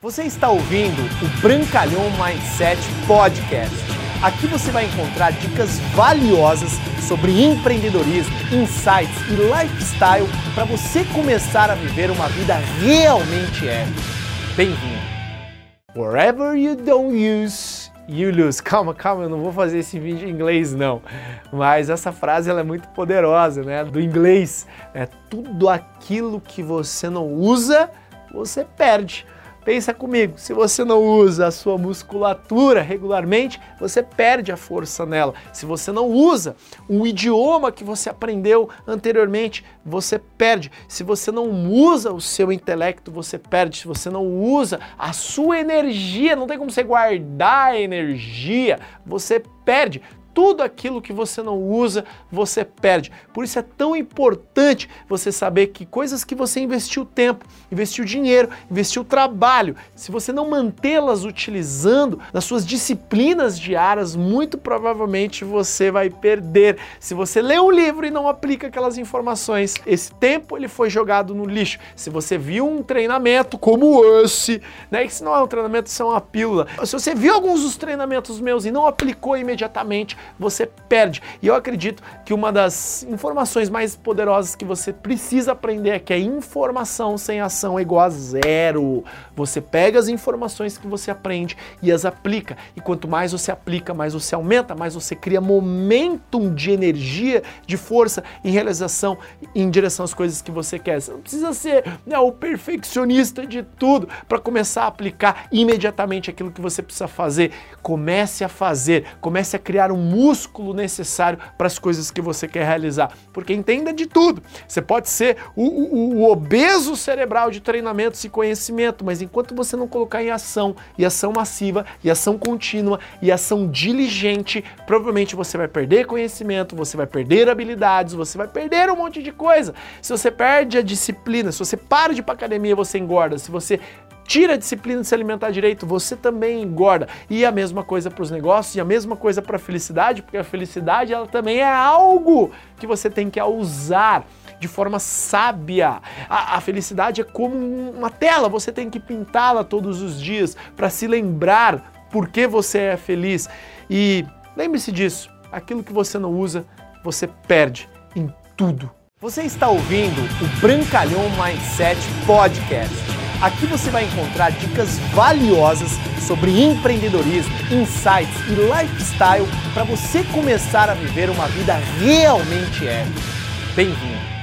Você está ouvindo o Brancalhão Mindset Podcast. Aqui você vai encontrar dicas valiosas sobre empreendedorismo, insights e lifestyle para você começar a viver uma vida realmente épica. Bem-vindo! Wherever you don't use, you lose. Calma, calma, eu não vou fazer esse vídeo em inglês não. Mas essa frase ela é muito poderosa, né? Do inglês, é tudo aquilo que você não usa, você perde. Pensa comigo, se você não usa a sua musculatura regularmente, você perde a força nela. Se você não usa o idioma que você aprendeu anteriormente, você perde. Se você não usa o seu intelecto, você perde. Se você não usa a sua energia, não tem como você guardar energia, você perde tudo aquilo que você não usa, você perde. Por isso é tão importante você saber que coisas que você investiu tempo, investiu dinheiro, investiu trabalho, se você não mantê-las utilizando nas suas disciplinas diárias, muito provavelmente você vai perder. Se você lê um livro e não aplica aquelas informações, esse tempo ele foi jogado no lixo. Se você viu um treinamento como esse, né, isso não é um treinamento, isso é uma pílula. Se você viu alguns dos treinamentos meus e não aplicou imediatamente, você perde. E eu acredito que uma das informações mais poderosas que você precisa aprender é que a informação sem ação é igual a zero. Você pega as informações que você aprende e as aplica. E quanto mais você aplica, mais você aumenta, mais você cria momentum de energia, de força em realização, em direção às coisas que você quer. Você não precisa ser né, o perfeccionista de tudo para começar a aplicar imediatamente aquilo que você precisa fazer. Comece a fazer, comece a criar um músculo necessário para as coisas que você quer realizar. Porque entenda de tudo. Você pode ser o, o, o obeso cerebral de treinamentos e conhecimento, mas enquanto você não colocar em ação, e ação massiva, e ação contínua, e ação diligente, provavelmente você vai perder conhecimento, você vai perder habilidades, você vai perder um monte de coisa. Se você perde a disciplina, se você para de ir para academia, você engorda. Se você tira a disciplina de se alimentar direito, você também engorda. E a mesma coisa para os negócios e a mesma coisa para a felicidade, porque a felicidade ela também é algo que você tem que usar de forma sábia. A, a felicidade é como uma tela, você tem que pintá-la todos os dias para se lembrar por que você é feliz. E lembre-se disso, aquilo que você não usa, você perde em tudo. Você está ouvindo o Brancalhão Mindset Podcast. Aqui você vai encontrar dicas valiosas sobre empreendedorismo, insights e lifestyle para você começar a viver uma vida realmente épica. Bem-vindo!